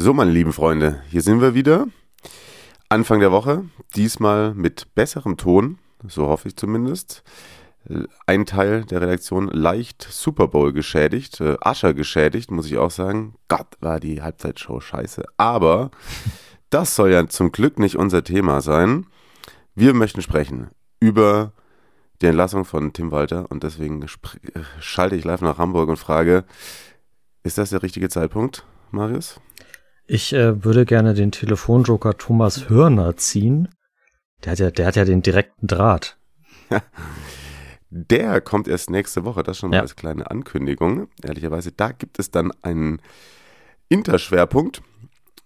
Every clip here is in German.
So, meine lieben Freunde, hier sind wir wieder. Anfang der Woche, diesmal mit besserem Ton, so hoffe ich zumindest. Ein Teil der Redaktion leicht Super Bowl geschädigt, äh, Ascher geschädigt, muss ich auch sagen. Gott, war die Halbzeitshow scheiße. Aber das soll ja zum Glück nicht unser Thema sein. Wir möchten sprechen über die Entlassung von Tim Walter und deswegen äh, schalte ich live nach Hamburg und frage, ist das der richtige Zeitpunkt, Marius? Ich äh, würde gerne den Telefonjoker Thomas Hörner ziehen. Der hat ja, der hat ja den direkten Draht. Der kommt erst nächste Woche, das schon mal Ja. als kleine Ankündigung. Ehrlicherweise, da gibt es dann einen Interschwerpunkt,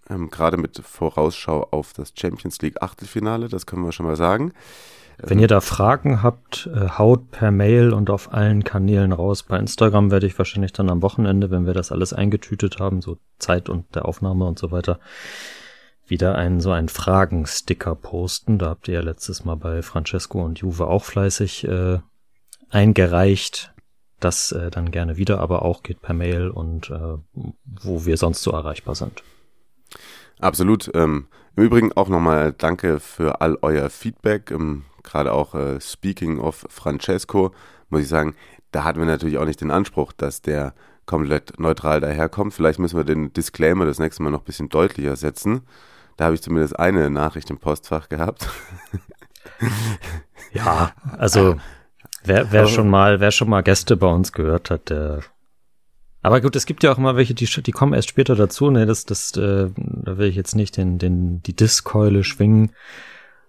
ähm, gerade mit Vorausschau auf das Champions League Achtelfinale, das können wir schon mal sagen. Wenn ihr da Fragen habt, äh, haut per Mail und auf allen Kanälen raus. Bei Instagram werde ich wahrscheinlich dann am Wochenende, wenn wir das alles eingetütet haben, so Zeit und der Aufnahme und so weiter, wieder einen so einen Fragensticker posten. Da habt ihr ja letztes Mal bei Francesco und Juve auch fleißig äh, eingereicht. Das äh, dann gerne wieder, aber auch geht per Mail und äh, wo wir sonst so erreichbar sind. Absolut. Ähm, Im Übrigen auch nochmal danke für all euer Feedback. Ähm, gerade auch äh, speaking of Francesco, muss ich sagen, da hatten wir natürlich auch nicht den Anspruch, dass der komplett neutral daherkommt. Vielleicht müssen wir den Disclaimer das nächste Mal noch ein bisschen deutlicher setzen. Da habe ich zumindest eine Nachricht im Postfach gehabt. Ja, also wer, wer schon mal, wer schon mal Gäste bei uns gehört hat, der. Aber gut, es gibt ja auch immer welche, die, die kommen erst später dazu. Ne, das, das, äh, da will ich jetzt nicht den, den, die Diskeule schwingen.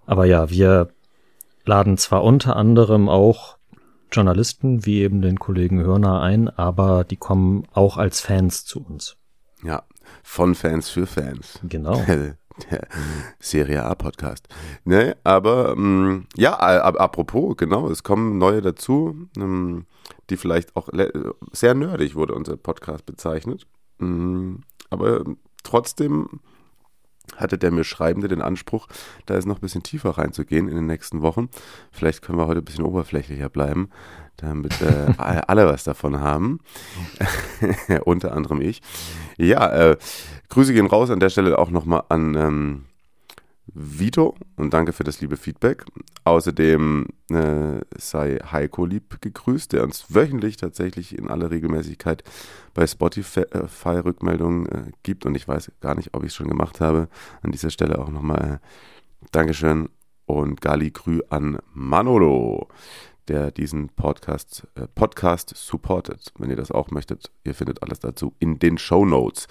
Aber ja, wir laden zwar unter anderem auch Journalisten wie eben den Kollegen Hörner ein, aber die kommen auch als Fans zu uns. Ja, von Fans für Fans. Genau. Der, Serie A Podcast. Ne, aber ähm, ja, a- a- apropos, genau, es kommen neue dazu, ähm, die vielleicht auch sehr nerdig wurde unser Podcast bezeichnet. Mm, aber trotzdem hatte der mir Schreibende den Anspruch, da jetzt noch ein bisschen tiefer reinzugehen in den nächsten Wochen. Vielleicht können wir heute ein bisschen oberflächlicher bleiben, damit äh, alle was davon haben. Unter anderem ich. Ja, äh, Grüße gehen raus an der Stelle auch nochmal an ähm, Vito und danke für das liebe Feedback. Außerdem äh, sei Heiko lieb gegrüßt, der uns wöchentlich tatsächlich in aller Regelmäßigkeit bei Spotify Rückmeldungen äh, gibt und ich weiß gar nicht, ob ich es schon gemacht habe. An dieser Stelle auch nochmal äh, Dankeschön und Gali Grü an Manolo, der diesen Podcast, äh, Podcast supportet. Wenn ihr das auch möchtet, ihr findet alles dazu in den Show Notes.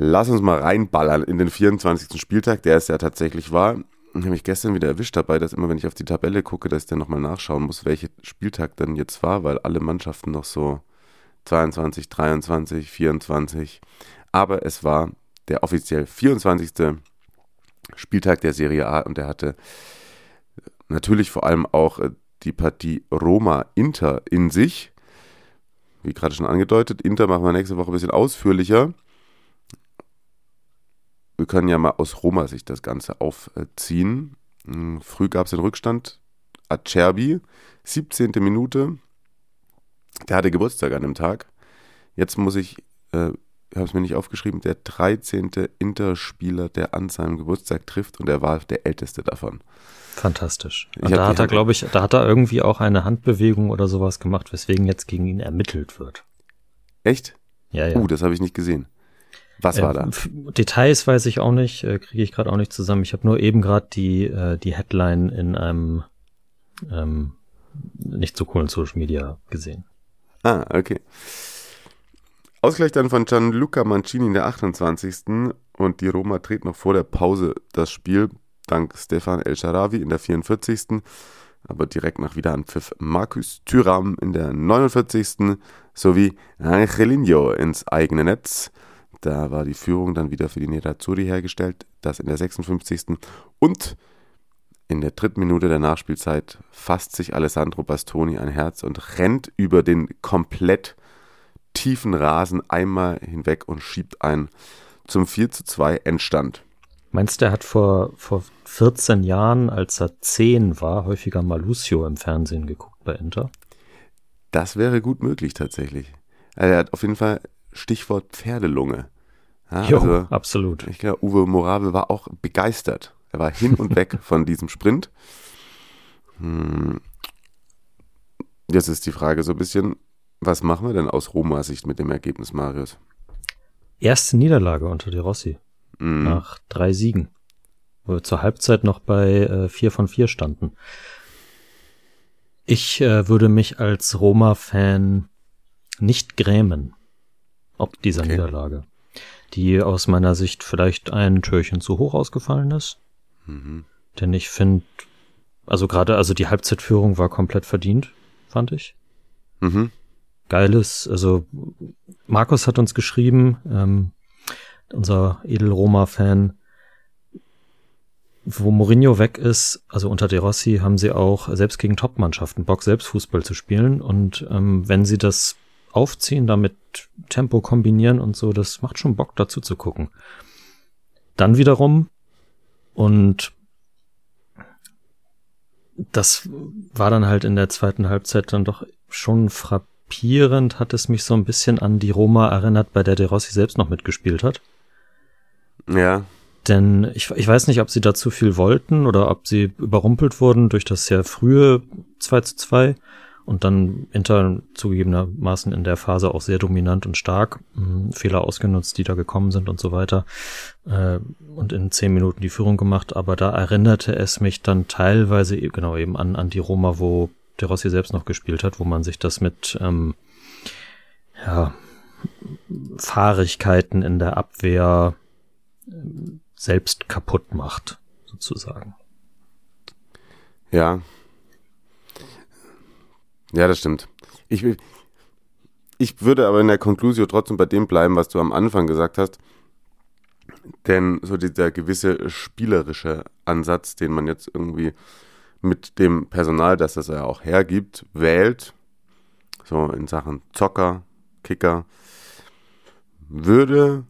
Lass uns mal reinballern in den 24. Spieltag, der es ja tatsächlich war. Ich habe mich gestern wieder erwischt dabei, dass immer, wenn ich auf die Tabelle gucke, dass ich dann nochmal nachschauen muss, welcher Spieltag dann jetzt war, weil alle Mannschaften noch so 22, 23, 24. Aber es war der offiziell 24. Spieltag der Serie A und der hatte natürlich vor allem auch äh, die Partie Roma-Inter in sich. Wie gerade schon angedeutet, Inter machen wir nächste Woche ein bisschen ausführlicher. Wir können ja mal aus Roma-Sicht das Ganze aufziehen. Hm, Früh gab es den Rückstand. Acerbi, 17. Minute. Der hatte Geburtstag an dem Tag. Jetzt muss ich, äh, ich habe es mir nicht aufgeschrieben, der 13. Interspieler, der an seinem Geburtstag trifft und er war der älteste davon. Fantastisch. Und da hat er, glaube ich, da hat er irgendwie auch eine Handbewegung oder sowas gemacht, weswegen jetzt gegen ihn ermittelt wird. Echt? Ja, ja. Uh, das habe ich nicht gesehen. Was war Äh, da? f- Details weiß ich auch nicht, äh, kriege ich gerade auch nicht zusammen. Ich habe nur eben gerade die, äh, die Headline in einem ähm, nicht so coolen Social Media gesehen. Ah, okay. Ausgleich dann von Gianluca Mancini in der 28. und die Roma dreht noch vor der Pause das Spiel, dank Stefan El Sharawi in der 44. Aber direkt nach Wiederanpfiff Markus Thüram in der 49. sowie Angelino ins eigene Netz. Da war die Führung dann wieder für die Nerazzurri hergestellt, das in der 56. Und in der dritten Minute der Nachspielzeit fasst sich Alessandro Bastoni ein Herz und rennt über den komplett tiefen Rasen einmal hinweg und schiebt ein zum 4 zu 2 Endstand. Meinst du, er hat vor, vor 14 Jahren, als er 10 war, häufiger mal Lucio im Fernsehen geguckt bei Inter? Das wäre gut möglich tatsächlich. Also er hat auf jeden Fall Stichwort Pferdelunge. Ja, jo, also, absolut. Ich glaube, Uwe Morabel war auch begeistert. Er war hin und weg von diesem Sprint. Hm. Jetzt ist die Frage so ein bisschen, was machen wir denn aus Roma Sicht mit dem Ergebnis, Marius? Erste Niederlage unter De Rossi. Mm. Nach drei Siegen. Wo wir zur Halbzeit noch bei äh, vier von vier standen. Ich äh, würde mich als Roma-Fan nicht grämen, ob dieser okay. Niederlage, die aus meiner Sicht vielleicht ein Türchen zu hoch ausgefallen ist. Mhm. Denn ich finde, also gerade, also die Halbzeitführung war komplett verdient, fand ich. Mhm. Geiles, also Markus hat uns geschrieben, ähm, unser Edel-Roma-Fan, wo Mourinho weg ist, also unter De Rossi, haben sie auch selbst gegen Top-Mannschaften Bock, selbst Fußball zu spielen. Und ähm, wenn sie das aufziehen, damit Tempo kombinieren und so, das macht schon Bock dazu zu gucken. Dann wiederum, und das war dann halt in der zweiten Halbzeit dann doch schon frappierend, hat es mich so ein bisschen an die Roma erinnert, bei der De Rossi selbst noch mitgespielt hat. Ja. Denn ich, ich weiß nicht, ob sie da zu viel wollten oder ob sie überrumpelt wurden durch das sehr frühe 2 zu 2 und dann Inter zugegebenermaßen in der Phase auch sehr dominant und stark, mh, Fehler ausgenutzt, die da gekommen sind und so weiter äh, und in zehn Minuten die Führung gemacht, aber da erinnerte es mich dann teilweise e, genau eben an, an die Roma, wo der Rossi selbst noch gespielt hat, wo man sich das mit ähm, ja, Fahrigkeiten in der Abwehr selbst kaputt macht, sozusagen. Ja. Ja, das stimmt. Ich, ich würde aber in der Conclusio trotzdem bei dem bleiben, was du am Anfang gesagt hast. Denn so dieser gewisse spielerische Ansatz, den man jetzt irgendwie mit dem Personal, das das ja auch hergibt, wählt, so in Sachen Zocker, Kicker, würde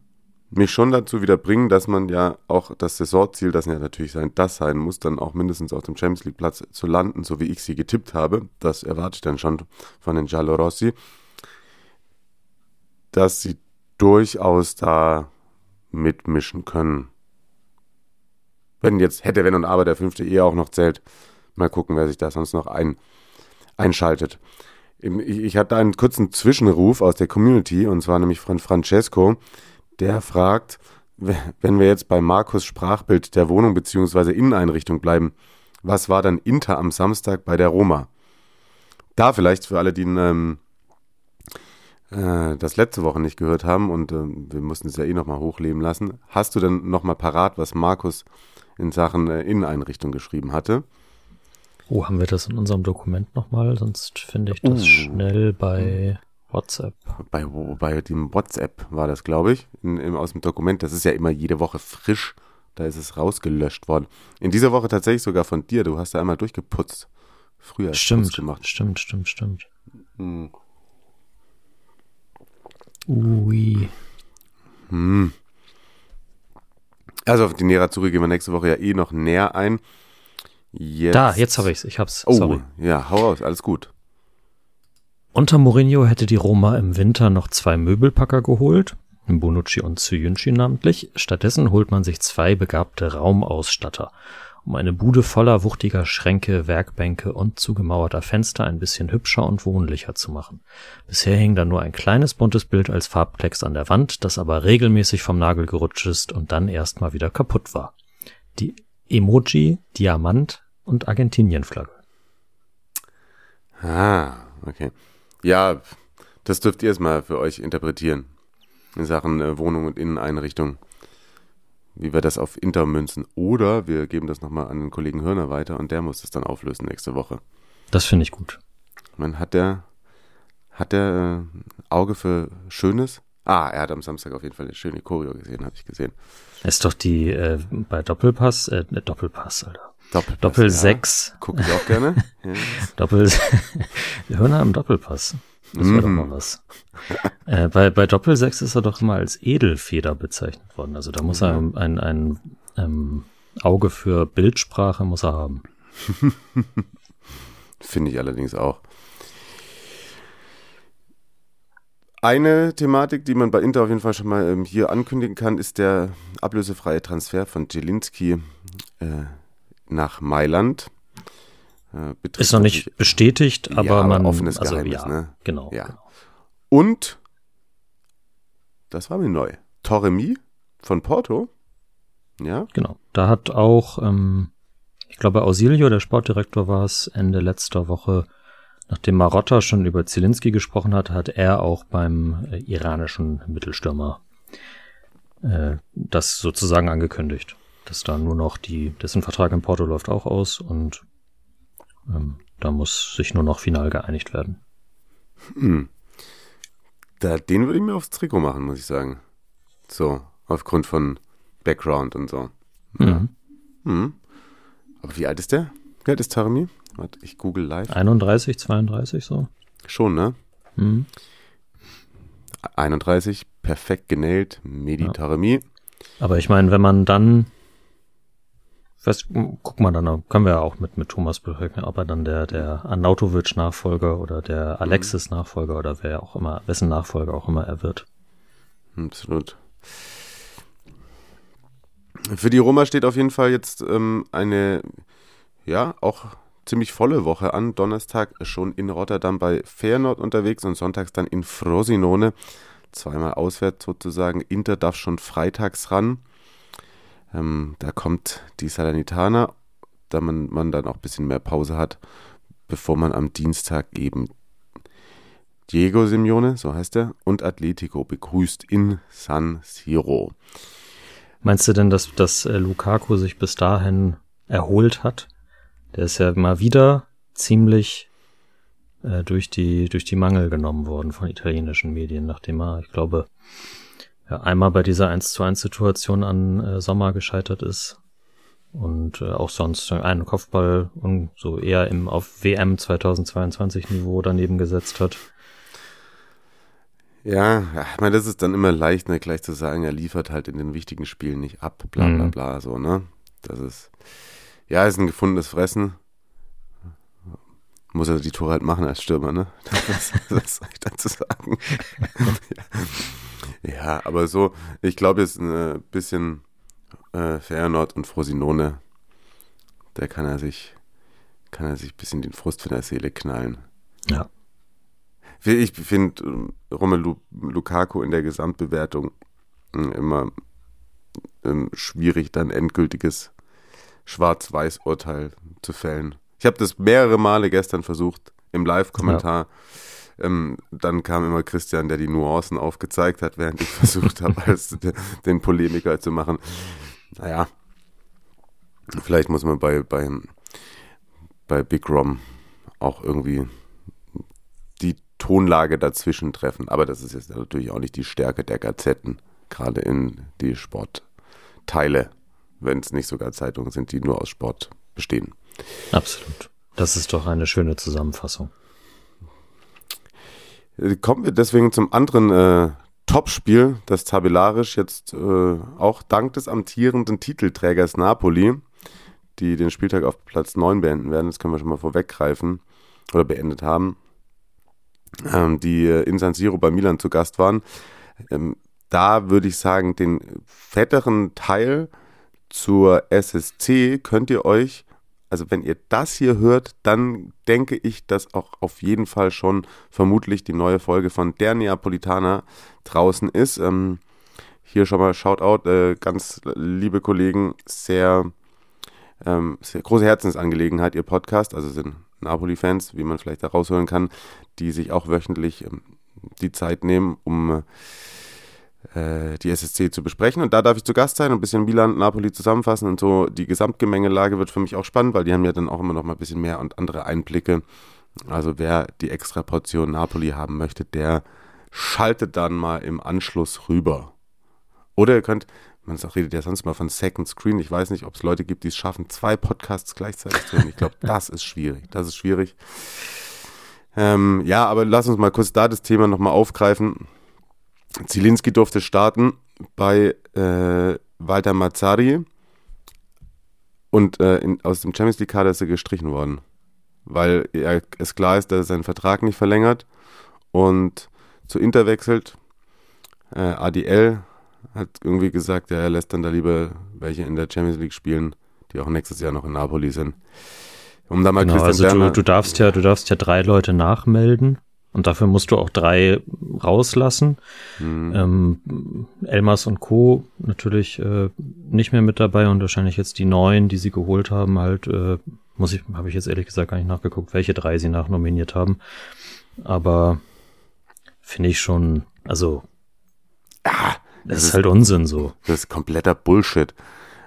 mich schon dazu wieder bringen, dass man ja auch das Saisonziel, das ja natürlich sein, das sein muss, dann auch mindestens auf dem Champions League Platz zu landen, so wie ich sie getippt habe. Das erwarte ich dann schon von den Giallo Rossi, dass sie durchaus da mitmischen können. Wenn jetzt hätte, wenn und aber der fünfte eher auch noch zählt. Mal gucken, wer sich da sonst noch ein, einschaltet. Ich, ich hatte einen kurzen Zwischenruf aus der Community und zwar nämlich von Francesco, der fragt, wenn wir jetzt bei Markus Sprachbild der Wohnung bzw. Inneneinrichtung bleiben, was war dann Inter am Samstag bei der Roma? Da vielleicht für alle, die ähm, äh, das letzte Woche nicht gehört haben und äh, wir mussten es ja eh nochmal hochleben lassen, hast du denn nochmal parat, was Markus in Sachen äh, Inneneinrichtung geschrieben hatte? Oh, haben wir das in unserem Dokument nochmal? Sonst finde ich das uh. schnell bei WhatsApp. Bei, bei dem WhatsApp war das, glaube ich, in, in, aus dem Dokument. Das ist ja immer jede Woche frisch. Da ist es rausgelöscht worden. In dieser Woche tatsächlich sogar von dir. Du hast da einmal durchgeputzt. Früher stimmt, gemacht. Stimmt, stimmt, stimmt. Hm. Ui. Hm. Also auf die Nerazzurri gehen wir nächste Woche ja eh noch näher ein. Jetzt. Da, jetzt habe ich's. Ich hab's. Oh, Sorry. ja, hau raus, alles gut. Unter Mourinho hätte die Roma im Winter noch zwei Möbelpacker geholt, Bonucci und Zuyunchi namentlich. Stattdessen holt man sich zwei begabte Raumausstatter, um eine Bude voller wuchtiger Schränke, Werkbänke und zugemauerter Fenster ein bisschen hübscher und wohnlicher zu machen. Bisher hing da nur ein kleines buntes Bild als Farbklecks an der Wand, das aber regelmäßig vom Nagel gerutscht ist und dann erstmal wieder kaputt war. Die Emoji, Diamant und Argentinienflagge. Ah, okay. Ja, das dürft ihr erstmal für euch interpretieren. In Sachen äh, Wohnung und Inneneinrichtung. Wie wir das auf Inter münzen. Oder wir geben das nochmal an den Kollegen Hörner weiter und der muss das dann auflösen nächste Woche. Das finde ich gut. Man hat der, hat der äh, Auge für Schönes, Ah, er hat am Samstag auf jeden Fall eine schöne Choreo gesehen, habe ich gesehen. Ist doch die äh, bei Doppelpass, äh, Doppelpass, Alter. Doppelpass, Doppel ja. 6. Gucke ich auch gerne. ja. Doppel, wir hören am Doppelpass. Das wäre doch Mhm. mal was. äh, bei, bei Doppel 6 ist er doch immer als Edelfeder bezeichnet worden. Also da muss er ein, ein ähm, Auge für Bildsprache muss er haben. Finde ich allerdings auch. Eine Thematik, die man bei Inter auf jeden Fall schon mal ähm, hier ankündigen kann, ist der ablösefreie Transfer von Jelinski äh, nach Mailand. Äh, Ist noch nicht bestätigt, aber Ja, man offenes also Geheimnis, ja, ne? genau. Ja. genau. Und, das war mir neu, Torremi von Porto. Ja, Genau. Da hat auch, ähm, ich glaube, Ausilio, der Sportdirektor war es, Ende letzter Woche, nachdem Marotta schon über Zielinski gesprochen hat, hat er auch beim äh, iranischen Mittelstürmer äh, das sozusagen angekündigt, dass da nur noch die, dessen Vertrag in Porto läuft auch aus und ähm, da muss sich nur noch final geeinigt werden. da, den würde ich mir aufs Trikot machen, muss ich sagen. So, aufgrund von Background und so. Mhm. Hm. Aber wie alt ist der? Wie alt ist Taremi? Warte, ich google live. 31, 32 so. Schon, ne? Mhm. 31, perfekt genäht. Medi Ja. Taremi. Aber ich meine, wenn man dann, was, guck mal dann, können wir ja auch mit, mit Thomas berechnen, ob er dann der, der Arnautovic-Nachfolger oder der Alexis-Nachfolger oder wer auch immer, wessen Nachfolger auch immer er wird. Absolut. Für die Roma steht auf jeden Fall jetzt ähm, eine, ja, auch ziemlich volle Woche an. Donnerstag schon in Rotterdam bei Feyenoord unterwegs und sonntags dann in Frosinone. Zweimal auswärts sozusagen. Inter darf schon freitags ran. Ähm, da kommt die Salernitana, da man, man dann auch ein bisschen mehr Pause hat, bevor man am Dienstag eben Diego Simeone, so heißt er, und Atletico begrüßt in San Siro. Meinst du denn, dass, dass äh, Lukaku sich bis dahin erholt hat? Der ist ja mal wieder ziemlich äh, durch die durch die Mangel genommen worden von italienischen Medien, nachdem er, ich glaube, ja, einmal bei dieser 1 zu 1 Situation an äh, Sommer gescheitert ist und äh, auch sonst einen Kopfball und so eher im auf WM 2022 Niveau daneben gesetzt hat. Ja, ich meine, das ist dann immer leicht, ne, gleich zu sagen, er liefert halt in den wichtigen Spielen nicht ab, bla bla Mhm. bla, so, ne? Das ist, ja, ist ein gefundenes Fressen. Muss er die Tore halt machen als Stürmer, ne? Was, was soll ich dazu sagen? ja. ja, aber so, ich glaube jetzt ein bisschen äh, Feyenoord und Frosinone, da kann er sich, kann er sich ein bisschen den Frust von der Seele knallen. Ja. Ich finde ähm, Romelu Lukaku in der Gesamtbewertung ähm, immer ähm, schwierig, dann endgültiges Schwarz-Weiß-Urteil zu fällen. Ich habe das mehrere Male gestern versucht im Live-Kommentar. Ähm, dann kam immer Christian, der die Nuancen aufgezeigt hat, während ich versucht habe, als den Polemiker zu machen. Naja, vielleicht muss man bei, bei, bei Big Rom auch irgendwie die Tonlage dazwischen treffen. Aber das ist jetzt natürlich auch nicht die Stärke der Gazetten, gerade in die Sportteile, wenn es nicht sogar Zeitungen sind, die nur aus Sport bestehen. Absolut. Das ist doch eine schöne Zusammenfassung. Äh, Kommen wir deswegen zum anderen äh, Topspiel, das tabellarisch jetzt äh, auch dank des amtierenden Titelträgers Napoli, die den Spieltag auf Platz 9 beenden werden, das können wir schon mal vorweggreifen oder beendet haben, ähm, die äh, in San Siro bei Milan zu Gast waren. Ähm, da würde ich sagen, den fetteren Teil zur SSC könnt ihr euch, also wenn ihr das hier hört, dann denke ich, dass auch auf jeden Fall schon vermutlich die neue Folge von Der Neapolitaner draußen ist. Ähm, hier schon mal Shoutout, äh, ganz liebe Kollegen, sehr, ähm, sehr große Herzensangelegenheit, ihr Podcast, also sind Napoli-Fans, wie man vielleicht da raushören kann, die sich auch wöchentlich ähm, die Zeit nehmen, um äh, die SSC zu besprechen. Und da darf ich zu Gast sein und ein bisschen Milan, Napoli zusammenfassen und so. Die Gesamtgemengelage wird für mich auch spannend, weil die haben ja dann auch immer noch mal ein bisschen mehr und andere Einblicke. Also wer die extra Portion Napoli haben möchte, der schaltet dann mal im Anschluss rüber. Oder ihr könnt, man redet ja sonst mal von Second Screen. Ich weiß nicht, ob es Leute gibt, die es schaffen, zwei Podcasts gleichzeitig zu hören. Ich glaube, das ist schwierig. Das ist schwierig. Ähm, ja, aber lass uns mal kurz da das Thema nochmal aufgreifen. Zielinski durfte starten bei äh, Walter Mazzari und äh, in, aus dem Champions League Kader ist er gestrichen worden, weil er, es klar ist, dass er seinen Vertrag nicht verlängert und zu Inter wechselt. Äh, ADL hat irgendwie gesagt, ja, er lässt dann da lieber welche in der Champions League spielen, die auch nächstes Jahr noch in Napoli sind. Um da mal genau, also du, du darfst ja, du darfst ja drei Leute nachmelden und dafür musst du auch drei rauslassen. Mhm. Ähm, Elmas und Co. natürlich äh, nicht mehr mit dabei und wahrscheinlich jetzt die neun, die sie geholt haben, halt, äh, muss ich, habe ich jetzt ehrlich gesagt gar nicht nachgeguckt, welche drei sie nachnominiert haben. Aber finde ich schon, also ja, das, ist halt Unsinn so. Das ist kompletter Bullshit.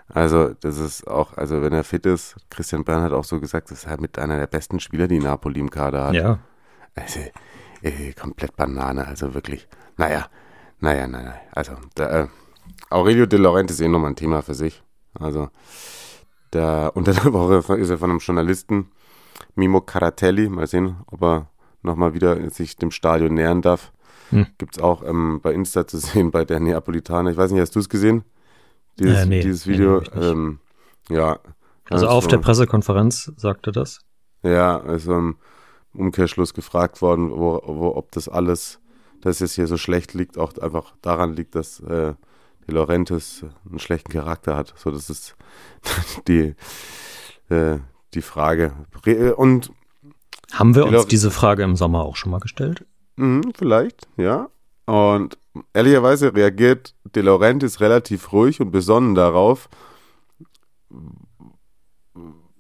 Also, das ist auch, also wenn er fit ist, Christian Bern hat auch so gesagt, das ist halt mit einer der besten Spieler, die Napoli im Kader hat. Ja. Also, äh, komplett Banane, also wirklich. Naja, naja, naja. Also, da, äh, Aurelio De Laurenti ist eh nochmal ein Thema für sich. Also, da, unter der Woche ist er von einem Journalisten, Mimo Caratelli, mal sehen, ob er nochmal wieder sich dem Stadion nähern darf. Hm. Gibt es auch ähm, bei Insta zu sehen bei der Neapolitaner. Ich weiß nicht, hast du es gesehen? Dieses, äh, nee, dieses Video. Nee, ähm, ja. Also auf so, der Pressekonferenz sagte das? Ja, also im Umkehrschluss gefragt worden, wo, wo, ob das alles, dass es hier so schlecht liegt, auch einfach daran liegt, dass äh, die Laurentis einen schlechten Charakter hat. So, das ist die, äh, die Frage. Und haben wir uns diese Frage im Sommer auch schon mal gestellt? Mhm, vielleicht, ja. Und ehrlicherweise reagiert De Laurentiis relativ ruhig und besonnen darauf,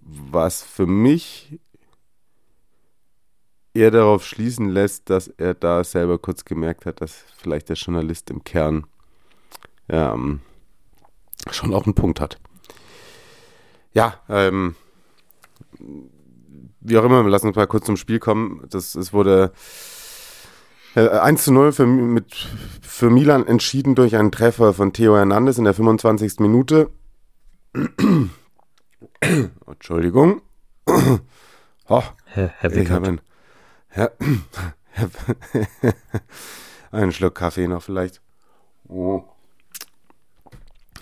was für mich eher darauf schließen lässt, dass er da selber kurz gemerkt hat, dass vielleicht der Journalist im Kern ähm, schon auch einen Punkt hat. Ja, ähm, wie auch immer, wir lassen uns mal kurz zum Spiel kommen. Das, es wurde 1 äh, zu 0 für, mit, für Milan entschieden durch einen Treffer von Theo Hernandez in der 25. Minute. Entschuldigung. Oh, Herr, Herr ich habe ein, Herr, einen Schluck Kaffee noch vielleicht. Oh.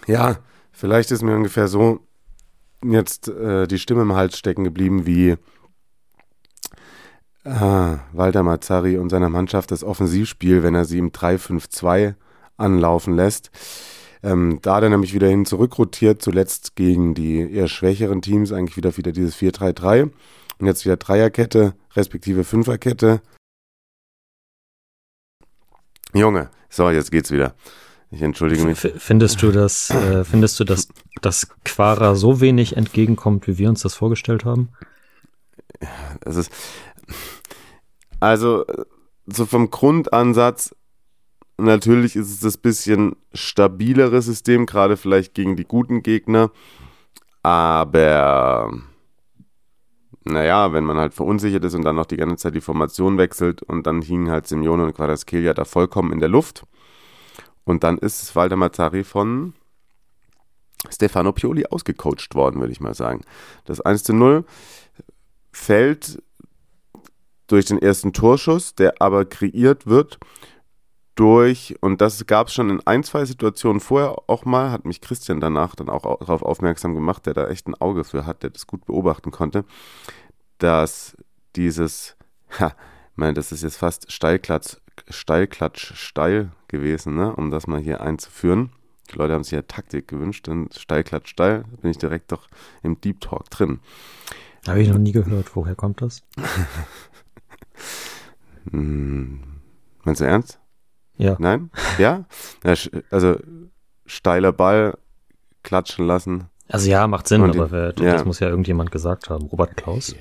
Ja, vielleicht ist mir ungefähr so jetzt äh, die Stimme im Hals stecken geblieben wie Ah, Walter Mazzari und seiner Mannschaft das Offensivspiel, wenn er sie im 3-5-2 anlaufen lässt. Ähm, da hat er nämlich wieder hin zurückrotiert, zuletzt gegen die eher schwächeren Teams, eigentlich wieder wieder dieses 4-3-3 und jetzt wieder Dreierkette, respektive Fünferkette. Junge, so, jetzt geht's wieder. Ich entschuldige mich. Findest du, dass, äh, findest du, dass, dass Quara so wenig entgegenkommt, wie wir uns das vorgestellt haben? Es ist, also, so vom Grundansatz, natürlich ist es das bisschen stabilere System, gerade vielleicht gegen die guten Gegner. Aber, naja, wenn man halt verunsichert ist und dann noch die ganze Zeit die Formation wechselt und dann hingen halt Simeone und Quadraskelia da vollkommen in der Luft. Und dann ist Waldemar Mazzari von Stefano Pioli ausgecoacht worden, würde ich mal sagen. Das 1 zu 0 fällt durch den ersten Torschuss, der aber kreiert wird durch, und das gab es schon in ein, zwei Situationen vorher auch mal, hat mich Christian danach dann auch darauf aufmerksam gemacht, der da echt ein Auge für hat, der das gut beobachten konnte, dass dieses, ja, ich meine, das ist jetzt fast Steilklatsch, Steilklatsch, steil gewesen, ne, um das mal hier einzuführen. Die Leute haben sich ja Taktik gewünscht, dann Steilklatsch, steil, bin ich direkt doch im Deep Talk drin. Habe ich noch nie gehört. Woher kommt das? Hm, meinst du ernst? Ja. Nein? Ja? also steiler Ball klatschen lassen. Also ja, macht Sinn, aber wer, ja. das muss ja irgendjemand gesagt haben. Robert Klaus?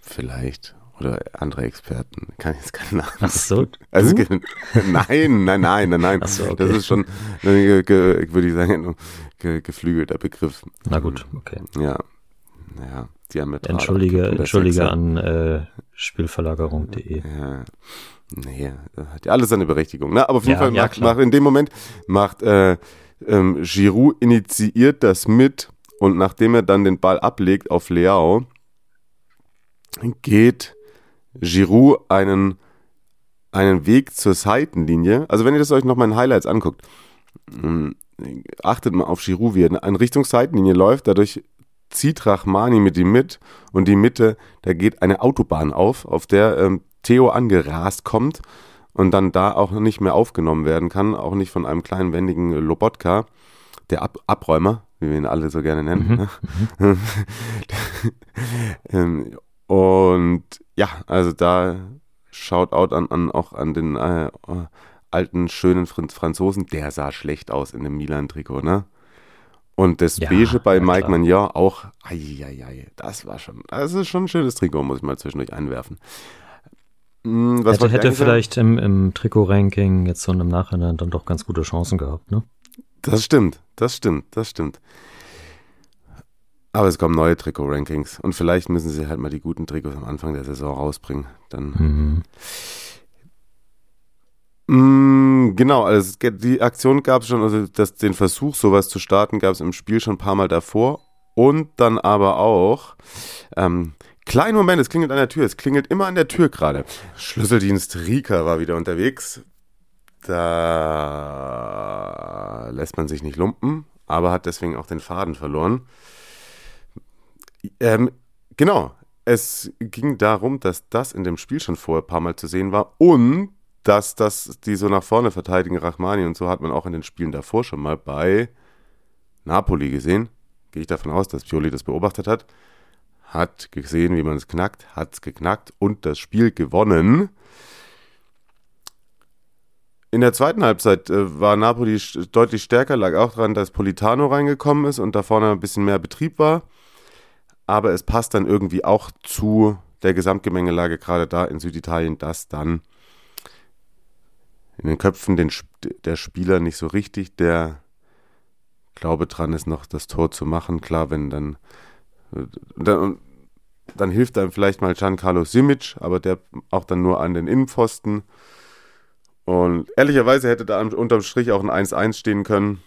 Vielleicht. Oder andere Experten. Kann ich jetzt keine Namen. Ach so. Also, nein, nein, nein, nein, nein. So, okay. Das ist schon, würde ich sagen, ge, geflügelter Begriff. Na gut, okay. Ja. Naja. Entschuldige, abkippt und der entschuldige Sechser- an äh, Spielverlagerung.de. Ja, nee, hat ja alles seine Berechtigung. Ne? Aber auf jeden Ja, Fall ja, macht, macht in dem Moment macht äh, ähm, Giroud initiiert das mit und nachdem er dann den Ball ablegt auf Leao, geht Giroud einen, einen Weg zur Seitenlinie. Also wenn ihr das euch noch mal in Highlights anguckt, ähm, achtet mal auf Giroud, wie er in Richtung Seitenlinie läuft, dadurch zieht Rachmani mit ihm mit und die Mitte, da geht eine Autobahn auf, auf der ähm, Theo angerast kommt und dann da auch nicht mehr aufgenommen werden kann, auch nicht von einem kleinen wendigen Lobotka, der Ab Abräumer, wie wir ihn alle so gerne nennen. Ne? ähm, und ja, also da Shoutout an, an auch an den äh, alten, schönen Fran- Franzosen, der sah schlecht aus in dem Milan-Trikot, ne? Und das Ja, Beige bei ja, Mike klar. Magnon auch, ai, das war schon, das ist schon ein schönes Trikot, muss ich mal zwischendurch einwerfen. Hm, was hätte hätte vielleicht im, im Trikot-Ranking jetzt so im Nachhinein dann doch ganz gute Chancen gehabt, ne? Das stimmt, das stimmt, das stimmt. Aber es kommen neue Trikot-Rankings und vielleicht müssen sie halt mal die guten Trikots am Anfang der Saison rausbringen. Dann. Mhm. Mm, genau, also die Aktion gab es schon, also das, den Versuch, sowas zu starten, gab es im Spiel schon ein paar Mal davor. Und dann aber auch, ähm, kleinen Moment, es klingelt an der Tür, es klingelt immer an der Tür gerade. Schlüsseldienst Rika war wieder unterwegs. Da lässt man sich nicht lumpen, aber hat deswegen auch den Faden verloren. Ähm, genau, es ging darum, dass das in dem Spiel schon vorher ein paar Mal zu sehen war und dass das, die so nach vorne verteidigen, Rachmani und so, hat man auch in den Spielen davor schon mal bei Napoli gesehen. Gehe ich davon aus, dass Pioli das beobachtet hat. Hat gesehen, wie man es knackt, hat es geknackt und das Spiel gewonnen. In der zweiten Halbzeit äh, war Napoli deutlich stärker, lag auch daran, dass Politano reingekommen ist und da vorne ein bisschen mehr Betrieb war. Aber es passt dann irgendwie auch zu der Gesamtgemengelage gerade da in Süditalien, dass dann in den Köpfen den, der Spieler nicht so richtig der Glaube dran ist, noch das Tor zu machen. Klar, wenn dann, dann, dann hilft einem vielleicht mal Giancarlo Simic, aber der auch dann nur an den Innenpfosten. Und ehrlicherweise hätte da unterm Strich auch ein 1-1 stehen können.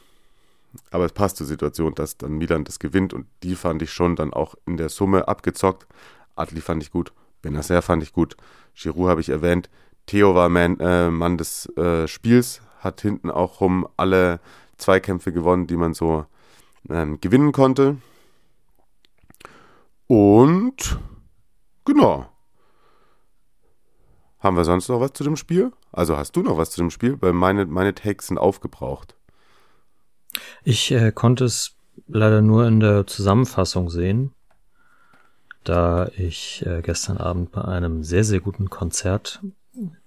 Aber es passt zur Situation, dass dann Milan das gewinnt und die fand ich schon dann auch in der Summe abgezockt. Adli fand ich gut, Benacer fand ich gut, Giroud habe ich erwähnt, Theo war Man, äh, Mann des äh, Spiels, hat hinten auch rum alle Zweikämpfe gewonnen, die man so ähm, gewinnen konnte. Und genau. Haben wir sonst noch was zu dem Spiel? Also hast du noch was zu dem Spiel? Weil meine, meine Takes sind aufgebraucht. Ich äh, konnte es leider nur in der Zusammenfassung sehen, da ich äh, gestern Abend bei einem sehr, sehr guten Konzert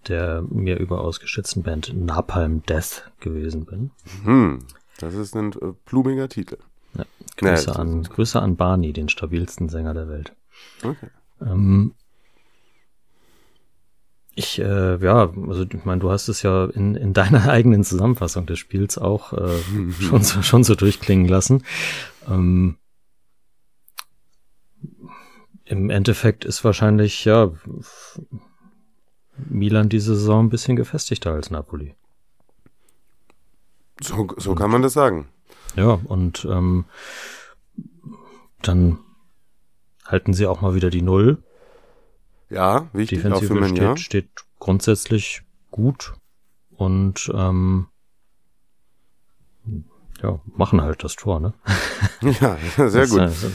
der mir überaus geschätzten Band Napalm Death gewesen bin. Hm, das ist ein äh, blumiger Titel. Grüße, Ja, an, Grüße an Barney, den stabilsten Sänger der Welt. Okay. Ähm, ich, äh, ja, also ich meine, du hast es ja in, in deiner eigenen Zusammenfassung des Spiels auch äh, schon, so, schon so durchklingen lassen. Ähm, Im Endeffekt ist wahrscheinlich, ja, Milan diese Saison ein bisschen gefestigter als Napoli. So, so kann man das sagen. Ja, und ähm, dann halten sie auch mal wieder die Null. Ja, wichtig auch für Defensive Mignon. steht, steht grundsätzlich gut und ähm, ja, machen halt das Tor, ne? Ja, sehr gut. Also,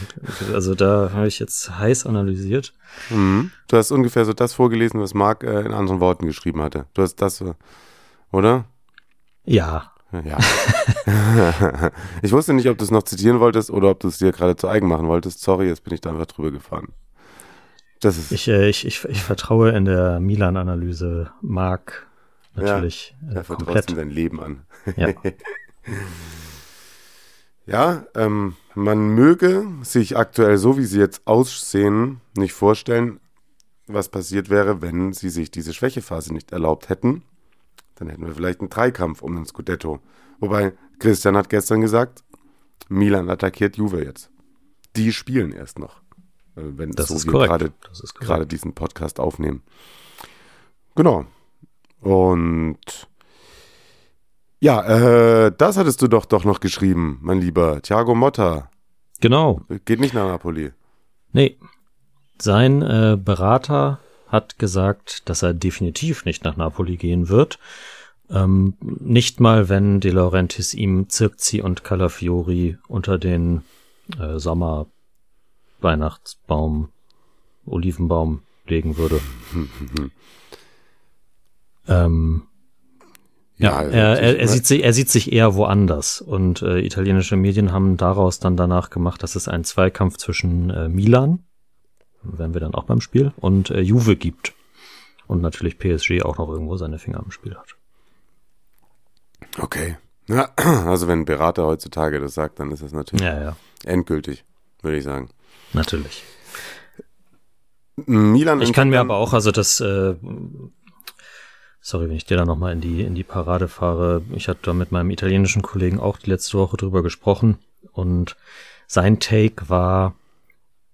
also da habe ich jetzt heiß analysiert. Mhm. Du hast ungefähr so das vorgelesen, was Marc äh, in anderen Worten geschrieben hatte. Du hast das, äh, oder? Ja, Ja. ich wusste nicht, ob du es noch zitieren wolltest oder ob du es dir gerade zu eigen machen wolltest. Sorry, jetzt bin ich da einfach drüber gefahren. Das ist. ich, äh, ich, ich, ich vertraue in der Milan-Analyse Marc natürlich er äh, vertraut komplett. ihm dein Leben an. Ja. Ja, ähm, man möge sich aktuell, so wie sie jetzt aussehen, nicht vorstellen, was passiert wäre, wenn sie sich diese Schwächephase nicht erlaubt hätten. Dann hätten wir vielleicht einen Dreikampf um den Scudetto. Wobei, Christian hat gestern gesagt, Milan attackiert Juve jetzt. Die spielen erst noch. wenn Das so ist wir gerade diesen Podcast aufnehmen. Genau. Und ja, äh, das hattest du doch doch noch geschrieben, mein lieber Thiago Motta. Genau. Geht nicht nach Napoli. Nee. Sein äh, Berater hat gesagt, dass er definitiv nicht nach Napoli gehen wird. Ähm, nicht mal, wenn De Laurentiis ihm Zirkzi und Calafiori unter den äh, Sommer Weihnachtsbaum, Olivenbaum legen würde. ähm, ja, also er, er, er, sieht sich, er sieht sich eher woanders. Und äh, italienische Medien haben daraus dann danach gemacht, dass es einen Zweikampf zwischen äh, Milan, wären wir dann auch beim Spiel, und äh, Juve gibt. Und natürlich PSG auch noch irgendwo seine Finger im Spiel hat. Okay. Ja, also wenn ein Berater heutzutage das sagt, dann ist das natürlich Ja, ja, endgültig, würde ich sagen. natürlich. Milan Ich kann mir aber auch, also das, äh, sorry, wenn ich dir da nochmal in die, in die Parade fahre. Ich hatte da mit meinem italienischen Kollegen auch die letzte Woche drüber gesprochen und sein Take war,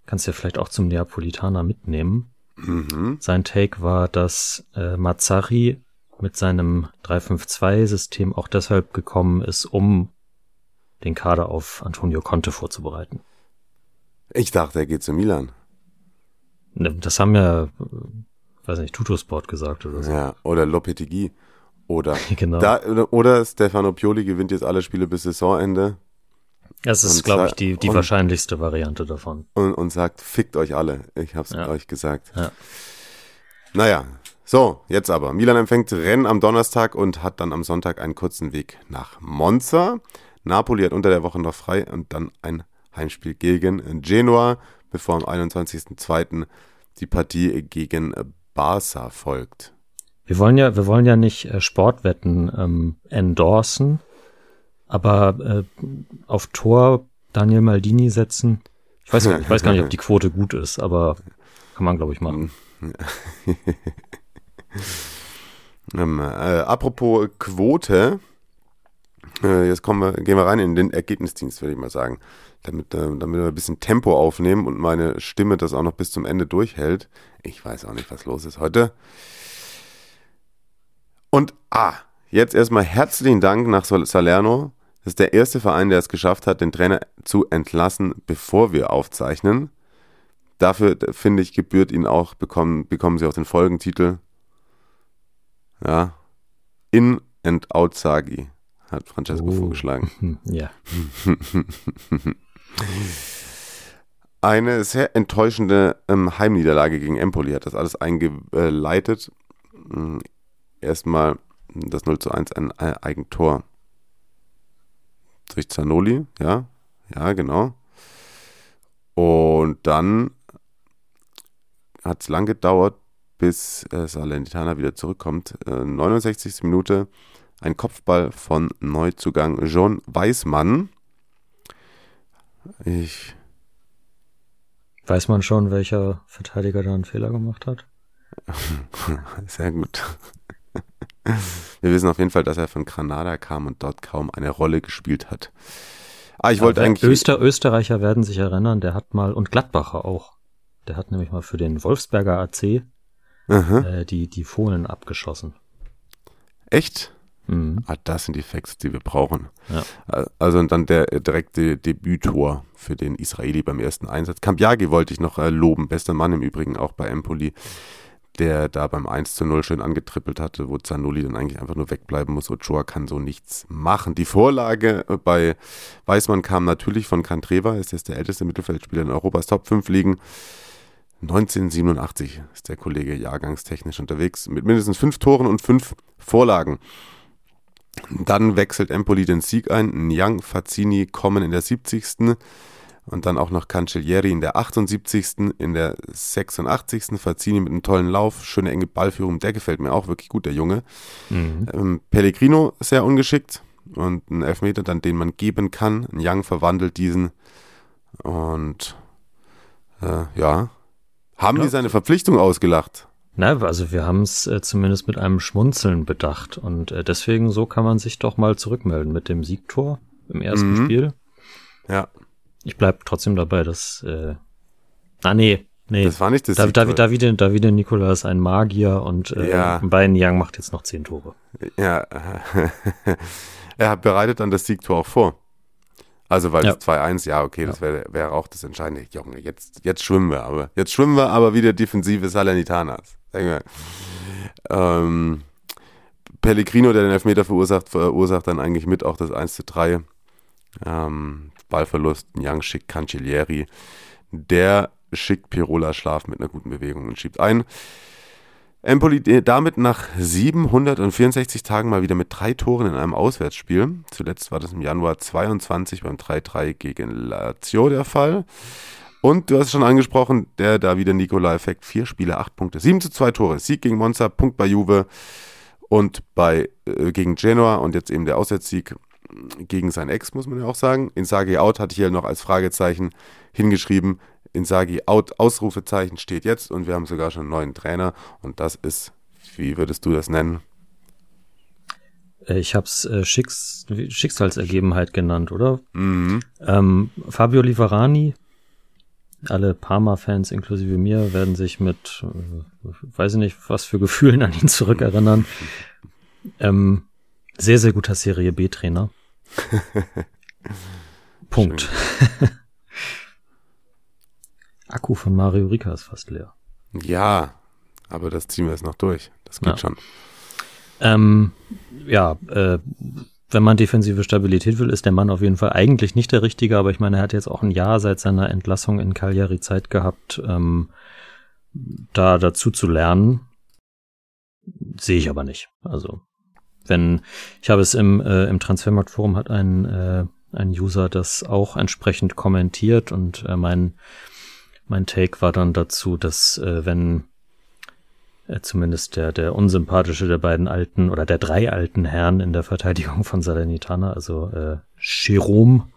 kannst du ja vielleicht auch zum Neapolitaner mitnehmen. Mhm. Sein Take war, dass äh, Mazzari mit seinem 3-5-2-System auch deshalb gekommen ist, um den Kader auf Antonio Conte vorzubereiten. Ich dachte, er geht zu Milan. Ne, Das haben ja, äh, weiß nicht, Tutosport gesagt oder so. Ja, oder Lopetegui. Oder, Genau. da, oder, oder Stefano Pioli gewinnt jetzt alle Spiele bis Saisonende Das ist, glaube ich, die, die und- wahrscheinlichste Variante davon. und, und sagt, fickt euch alle. Ich hab's Ja. euch gesagt. Ja. Naja, so, jetzt aber. Milan empfängt Rennen am Donnerstag und hat dann am Sonntag einen kurzen Weg nach Monza. Napoli hat unter der Woche noch frei und dann ein Heimspiel gegen Genua, bevor am 21.02. die Partie gegen Barca folgt. Wir wollen ja, wir wollen ja nicht äh, Sportwetten ähm, endorsen, aber äh, auf Tor Daniel Maldini setzen. Ich weiß, ich weiß gar nicht, ob die Quote gut ist, aber kann man, glaube ich, machen. Ähm, äh, apropos Quote, äh, jetzt kommen wir, gehen wir rein in den Ergebnisdienst, würde ich mal sagen. Damit, äh, damit wir ein bisschen Tempo aufnehmen und meine Stimme das auch noch bis zum Ende durchhält. Ich weiß auch nicht, was los ist heute. Und ah, jetzt erstmal herzlichen Dank nach Salerno. Das ist der erste Verein, der es geschafft hat, den Trainer zu entlassen, bevor wir aufzeichnen. Dafür, finde ich, gebührt ihnen auch, bekommen, bekommen sie auch den Folgentitel. Ja. In and out Sagi, hat Francesco Oh. vorgeschlagen. Hm, ja. Eine sehr enttäuschende ähm, Heimniederlage gegen Empoli hat das alles eingeleitet. Mm, Erstmal das 0 zu 1 ein äh, Eigentor durch Zanoli, ja, ja, genau. Und dann hat es lang gedauert, bis äh, Salernitana wieder zurückkommt. Äh, 69. Minute, ein Kopfball von Neuzugang John Weismann. Ich Weiß man schon, welcher Verteidiger da einen Fehler gemacht hat? Sehr gut. Wir wissen auf jeden Fall, dass er von Granada kam und dort kaum eine Rolle gespielt hat. Ah, ich wollte eigentlich. Öster, Österreicher werden sich erinnern, der hat mal, und Gladbacher auch. Der hat nämlich mal für den Wolfsberger AC äh, die, die Fohlen abgeschossen. Echt? Mhm. Ah, das sind die Facts, die wir brauchen. Ja. Also und dann der äh, direkte Debüttor für den Israeli beim ersten Einsatz. Kampiagi wollte ich noch äh, loben, bester Mann im Übrigen auch bei Empoli, der da beim 1 zu 0 schön angetrippelt hatte, wo Zanoli dann eigentlich einfach nur wegbleiben muss. Ochoa kann so nichts machen. Die Vorlage bei Weißmann kam natürlich von Cantreva, ist jetzt der älteste Mittelfeldspieler in Europas Top 5 Ligen. 1987 ist der Kollege jahrgangstechnisch unterwegs, mit mindestens fünf Toren und fünf Vorlagen. Dann wechselt Empoli den Sieg ein. Nyang, Fazzini kommen in der 70. Und dann auch noch Cancellieri in der 78. In der 86. Fazzini mit einem tollen Lauf. Schöne enge Ballführung. Der gefällt mir auch wirklich gut, der Junge. Mhm. Ähm, Pellegrino sehr ungeschickt. Und ein Elfmeter dann, den man geben kann. Nyang verwandelt diesen. Und äh, ja. Haben die seine Verpflichtung ausgelacht? Na, also wir haben es äh, zumindest mit einem Schmunzeln bedacht und äh, deswegen so kann man sich doch mal zurückmelden mit dem Siegtor im ersten Mhm. Spiel. Ja. Ich bleib trotzdem dabei, dass äh, Ah, nee. Nee. Das war nicht das David. David, David, David Nikola ist ein Magier und äh, Ja. Bayern Young macht jetzt noch zehn Tore. Ja, er hat bereitet dann das Siegtor auch vor. Also weil Ja. das 2-1, ja, okay, das wäre wäre auch das Entscheidende. Junge, jetzt, jetzt schwimmen wir, aber jetzt schwimmen wir aber wieder defensive Salernitanas. Ähm, Pellegrino, der den Elfmeter verursacht, verursacht dann eigentlich mit auch das 1 zu 3. Ähm, Ballverlust, Young schickt Cancellieri. Der schickt Pirola Schlaf mit einer guten Bewegung und schiebt ein. Empoli äh, damit nach 764 Tagen mal wieder mit drei Toren in einem Auswärtsspiel. Zuletzt war das im Januar 22 beim 3-3 gegen Lazio der Fall. Und du hast es schon angesprochen, der da wieder Nikola-Effekt. Vier Spiele, acht Punkte. 7 zu 2 Tore. Sieg gegen Monza, Punkt bei Juve und bei, äh, gegen Genoa und jetzt eben der Auswärtssieg gegen sein Ex, muss man ja auch sagen. Insagi out hatte ich hier noch als Fragezeichen hingeschrieben. Insagi out, Ausrufezeichen steht jetzt und wir haben sogar schon einen neuen Trainer und das ist, wie würdest du das nennen? Äh, Ich hab's äh, Schicks Schicksalsergebenheit genannt, oder? Mhm. Ähm, Fabio Liverani, alle Parma-Fans inklusive mir werden sich mit, äh, weiß ich nicht, was für Gefühlen an ihn zurückerinnern. Ähm, sehr, sehr guter Serie B-Trainer. Punkt. Akku von Mario Rika ist fast leer. Ja, aber das ziehen wir jetzt noch durch. Das geht Ja. schon. Ähm, ja, äh, wenn man defensive Stabilität will, ist der Mann auf jeden Fall eigentlich nicht der Richtige, aber ich meine, er hat jetzt auch ein Jahr seit seiner Entlassung in Cagliari Zeit gehabt, ähm, da dazu zu lernen. Sehe ich aber nicht. Also, wenn, ich habe es im, äh, im Transfermarktforum hat ein, äh, ein User das auch entsprechend kommentiert und äh, mein, mein Take war dann dazu, dass äh, wenn äh, zumindest der, der unsympathische der beiden alten oder der drei alten Herren in der Verteidigung von Salernitana, also äh, Jerome,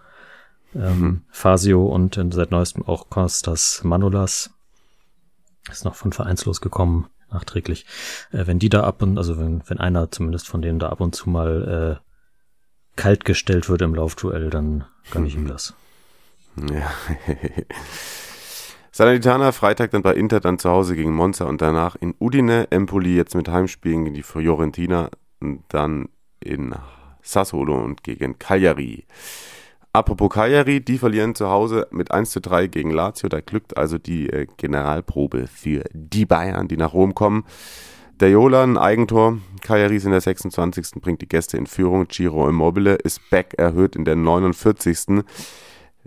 ähm, Fasio und äh, seit neuestem auch Kostas Manolas, ist noch von vereinslos gekommen, nachträglich. Äh, wenn die da ab und, also wenn, wenn einer zumindest von denen da ab und zu mal äh, kalt gestellt wird im Laufduell, dann gönn ich ihm das. Ja. Salernitana Freitag dann bei Inter, dann zu Hause gegen Monza und danach in Udine, Empoli jetzt mit Heimspielen gegen die Fiorentina und dann in Sassuolo und gegen Cagliari. Apropos Cagliari, die verlieren zu Hause mit 1 zu 3 gegen Lazio. Da glückt also die äh, Generalprobe für die Bayern, die nach Rom kommen. Der Jola, ein Eigentor. Ist in der 26. bringt die Gäste in Führung. Giro Immobile ist back erhöht in der 49.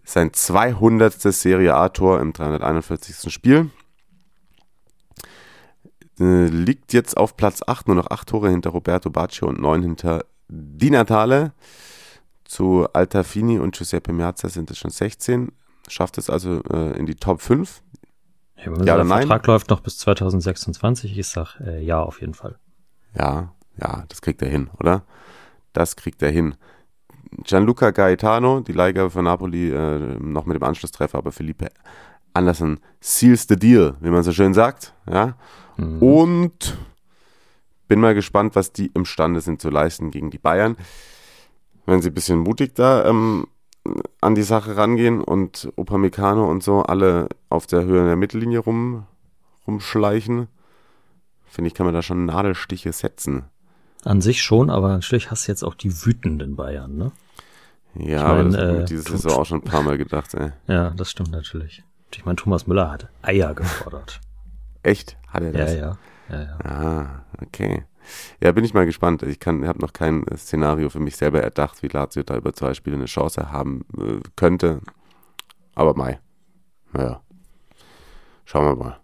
Sein 200. Serie A-Tor im 341. Spiel. Äh, liegt jetzt auf Platz 8, nur noch 8 Tore hinter Roberto Baccio und 9 hinter Di Natale. Zu Altafini und Giuseppe Meazza sind es schon 16. Schafft es also äh, in die Top 5. Ja, wenn Ja der oder nein? Vertrag läuft noch bis 2026. Ich sag äh, ja, auf jeden Fall. Ja, ja, das kriegt er hin, oder? Das kriegt er hin. Gianluca Gaetano, die Leihgabe von Napoli, äh, noch mit dem Anschlusstreffer, aber Felipe Anderson seals the deal, wie man so schön sagt. Ja? Mhm. Und bin mal gespannt, was die imstande sind zu leisten gegen die Bayern. Wenn sie ein bisschen mutig da ähm, an die Sache rangehen und Upamecano und so alle auf der Höhe der Mittellinie rum, rumschleichen, finde ich, kann man da schon Nadelstiche setzen. An sich schon, aber natürlich hast du jetzt auch die wütenden Bayern, ne? Ja, Ich aber mein, das hab ich äh, diese tut- Saison auch schon ein paar Mal gedacht, ey. Ja, das stimmt natürlich. Ich meine, Thomas Müller hat Eier gefordert. Echt? Hat er ja, das? ja, ja, ja. Ah, okay. Ja, bin ich mal gespannt. Ich habe noch kein äh, Szenario für mich selber erdacht, wie Lazio da über zwei Spiele eine Chance haben äh, könnte. Aber Mai. Naja. Schauen wir mal.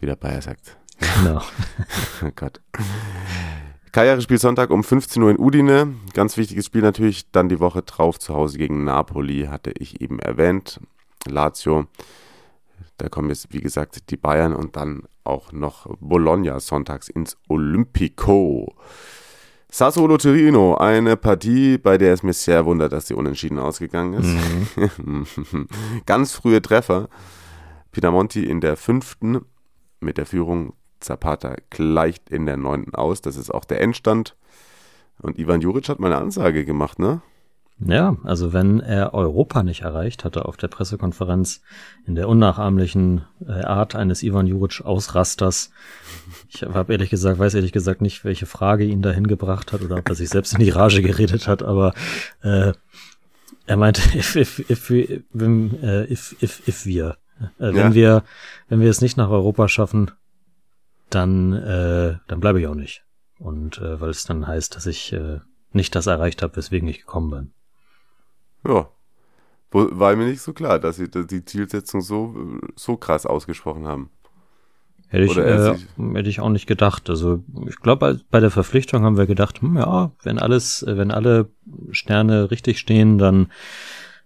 Wie der Bayer sagt. Genau. Oh Gott. Cagliari spielt Sonntag um 15 Uhr in Udine. Ganz wichtiges Spiel natürlich. Dann die Woche drauf zu Hause gegen Napoli, hatte ich eben erwähnt. Lazio. Da kommen jetzt, wie gesagt, die Bayern und dann auch noch Bologna sonntags ins Olympico. Sassuolo Torino, eine Partie, bei der es mir sehr wundert, dass sie unentschieden ausgegangen ist. Ganz frühe Treffer. Pinamonti in der fünften mit der Führung. Zapata gleicht in der neunten aus. Das ist auch der Endstand. Und Ivan Juric hat mal eine Ansage gemacht, ne? Ja, also wenn er Europa nicht erreicht, hat er auf der Pressekonferenz in der unnachahmlichen äh, Art eines Ivan Juric Ausrasters. Ich habe ehrlich gesagt, weiß ehrlich gesagt nicht, welche Frage ihn dahin gebracht hat oder ob er sich selbst in die Rage geredet hat, aber äh, er meinte, if, if, if, if, äh, if, if, if wir, äh, wenn Ja. wir, wenn wir es nicht nach Europa schaffen, dann, äh, dann bleibe ich auch nicht. Und äh, weil es dann heißt, dass ich äh, nicht das erreicht habe, weswegen ich gekommen bin. Ja. War mir nicht so klar, dass sie die Zielsetzung so, so krass ausgesprochen haben. Hätte ich, äh, hätte ich auch nicht gedacht. Also ich glaube, bei der Verpflichtung haben wir gedacht, hm, ja, wenn alles, äh, wenn alle Sterne richtig stehen, dann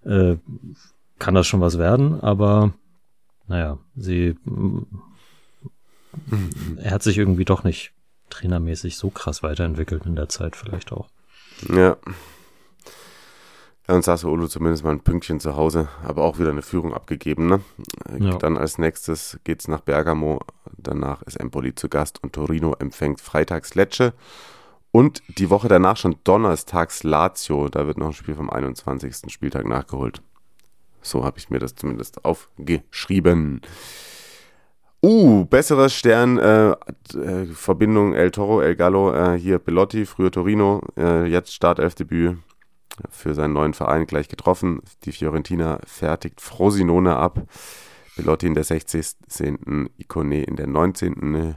äh, kann das schon was werden. Aber naja, sie, mm, er hat sich irgendwie doch nicht trainermäßig so krass weiterentwickelt in der Zeit vielleicht auch. Ja. Ja, und Sassuolo zumindest mal ein Pünktchen zu Hause, aber auch wieder eine Führung abgegeben. Ne? Äh, Ja. Dann als nächstes geht's nach Bergamo, danach ist Empoli zu Gast und Torino empfängt freitags Lecce. Und die Woche danach schon donnerstags Lazio, da wird noch ein Spiel vom 21. Spieltag nachgeholt. So habe ich mir das zumindest aufgeschrieben. Uh, besserer Stern, äh, äh, Verbindung El Toro, El Gallo, äh, hier Belotti, früher Torino, äh, jetzt Startelfdebüt für seinen neuen Verein gleich getroffen. Die Fiorentina fertigt Frosinone ab. Belotti in der 60. Ikone in der 19.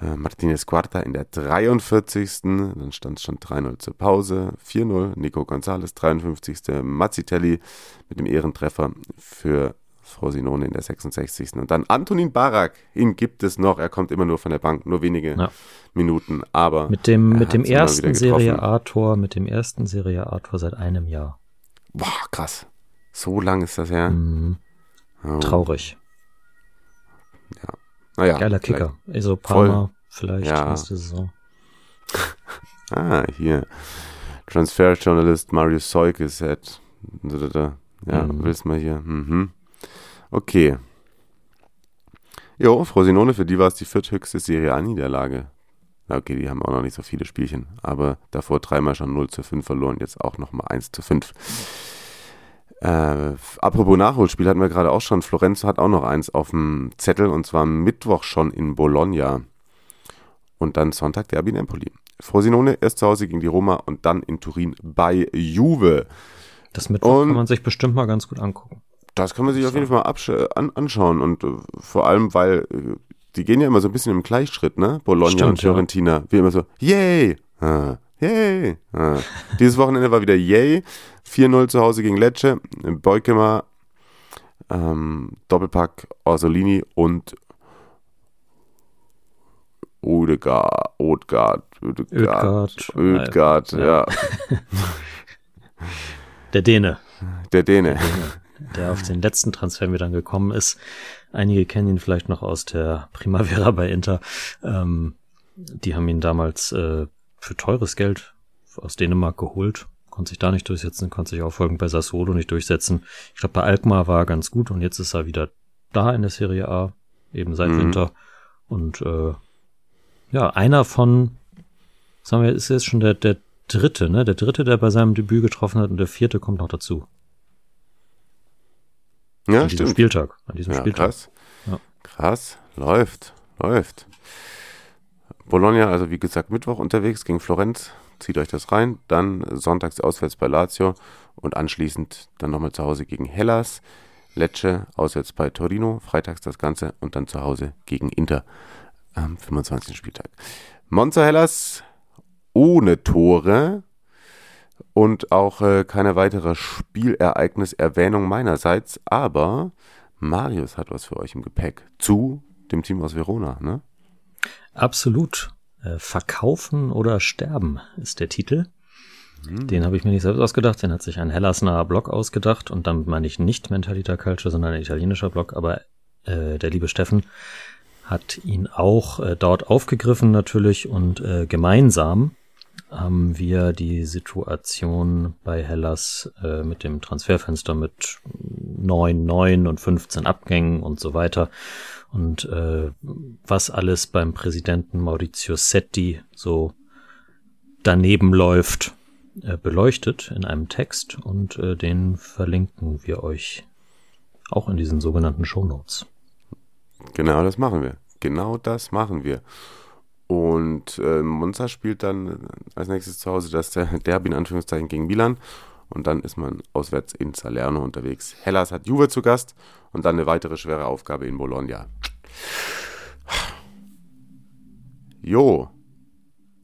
Äh, Martinez Quarta in der 43. Dann stand es schon 3-0 zur Pause. 4-0. Nico Gonzalez, 53. Mazzitelli mit dem Ehrentreffer für Frosinone in der 66. Und dann Antonin Barak. Ihn gibt es noch. Er kommt immer nur von der Bank, nur wenige Ja. Minuten. Aber Mit dem, mit dem ersten Serie. A-Tor, mit dem ersten Serie A-Tor seit einem Jahr. Boah, krass. So lang ist das her. Mhm. Oh, Traurig. Naja, Geiler Kicker. Also Palmer vielleicht Ja. nächste Saison. Ah, hier. Transferjournalist Marius Seukes hat. Ja, Mhm. willst mal hier. Mhm. Okay. Jo, Frosinone, für die war es die vierthöchste Serie A-Niederlage. Okay, die haben auch noch nicht so viele Spielchen, aber davor dreimal schon 0 zu 5 verloren, jetzt auch nochmal 1 zu 5. Äh, apropos Nachholspiel hatten wir gerade auch schon. Florenz hat auch noch eins auf dem Zettel und zwar am Mittwoch schon in Bologna. Und dann Sonntag Derby in Empoli. Frosinone erst zu Hause gegen die Roma und dann in Turin bei Juve. Das Mittwoch Und- kann man sich bestimmt mal ganz gut angucken. Das kann man sich auf jeden Fall mal absch- an anschauen und äh, vor allem, weil äh, die gehen ja immer so ein bisschen im Gleichschritt, ne? Bologna Stimmt, und Fiorentina. Wie immer so, yay! Ah, yay! Ah. Dieses Wochenende war wieder yay. 4-0 zu Hause gegen Lecce. Beukema, ähm, Doppelpack, Orsolini und Odegaard, Odegaard, Odegaard, Odegaard, ja. ja, Der Däne, der Däne. Der auf den letzten Transfer wieder gekommen ist. Einige kennen ihn vielleicht noch aus der Primavera bei Inter. Ähm, die haben ihn damals äh, für teures Geld aus Dänemark geholt. Konnte sich da nicht durchsetzen, konnte sich auch folgend bei Sassuolo nicht durchsetzen. Ich glaube, bei Alkmaar war er ganz gut und jetzt ist er wieder da in der Serie A, eben seit Mhm. Winter. Und äh, ja, einer von, sagen wir, ist jetzt schon der, der dritte, ne? Der dritte, der bei seinem Debüt getroffen hat und der vierte kommt noch dazu. Ja, an stimmt. Spieltag. An diesem Ja, Spieltag. krass. Ja. Krass. Läuft. Läuft. Bologna, also wie gesagt, Mittwoch unterwegs gegen Florenz. Zieht euch das rein. Dann sonntags auswärts bei Lazio und anschließend dann nochmal zu Hause gegen Hellas. Lecce auswärts bei Torino. Freitags das Ganze und dann zu Hause gegen Inter am 25. Spieltag. Monza Hellas ohne Tore und auch äh, keine weitere Spielereigniserwähnung meinerseits, aber Marius hat was für euch im Gepäck zu dem Team aus Verona, ne? Absolut. Äh, Verkaufen oder sterben ist der Titel. Den habe ich mir nicht selbst ausgedacht, den hat sich ein Hellasnaher Blog ausgedacht und damit meine ich nicht Mentalita Culture, sondern ein italienischer Blog, aber äh, der liebe Steffen hat ihn auch äh, dort aufgegriffen natürlich und äh, gemeinsam haben wir die Situation bei Hellas äh, mit dem Transferfenster mit 9, 9 und 15 Abgängen und so weiter und äh, was alles beim Präsidenten Maurizio Setti so daneben läuft äh, beleuchtet in einem Text und äh, den verlinken wir euch auch in diesen sogenannten Shownotes. Genau das machen wir. Genau das machen wir. Und äh, Monza spielt dann als nächstes zu Hause das Derby in Anführungszeichen gegen Milan. Und dann ist man auswärts in Salerno unterwegs. Hellas hat Juve zu Gast und dann eine weitere schwere Aufgabe in Bologna. Jo.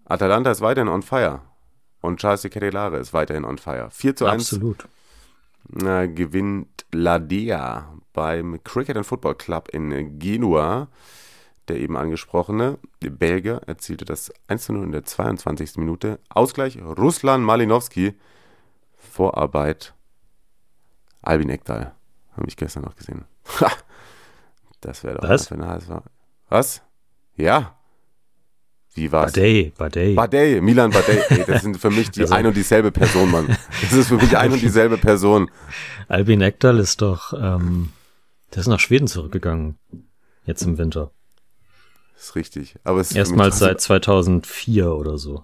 Atalanta ist weiterhin on fire. Und Charles de Ketelare ist weiterhin on fire. 4 zu 1 Absolut. äh, gewinnt Ladea beim Cricket and Football Club in Genua. Der eben angesprochene Belgier erzielte das 1 zu 0 in der 22. Minute. Ausgleich Ruslan Malinowski. Vorarbeit Albin Ekdal. Habe ich gestern noch gesehen. Das wäre doch Was? für eine HSV. Was? Ja. Wie war's? Badei, Badei. Badei, Milan Badei. Ey, das sind für mich die Also- ein und dieselbe Person, Mann. Das ist für mich ein und dieselbe Person. Albin Ekdal ist doch, ähm, der ist nach Schweden zurückgegangen. Jetzt im Winter. Das ist richtig. Aber es Erstmals seit 2004 oder so.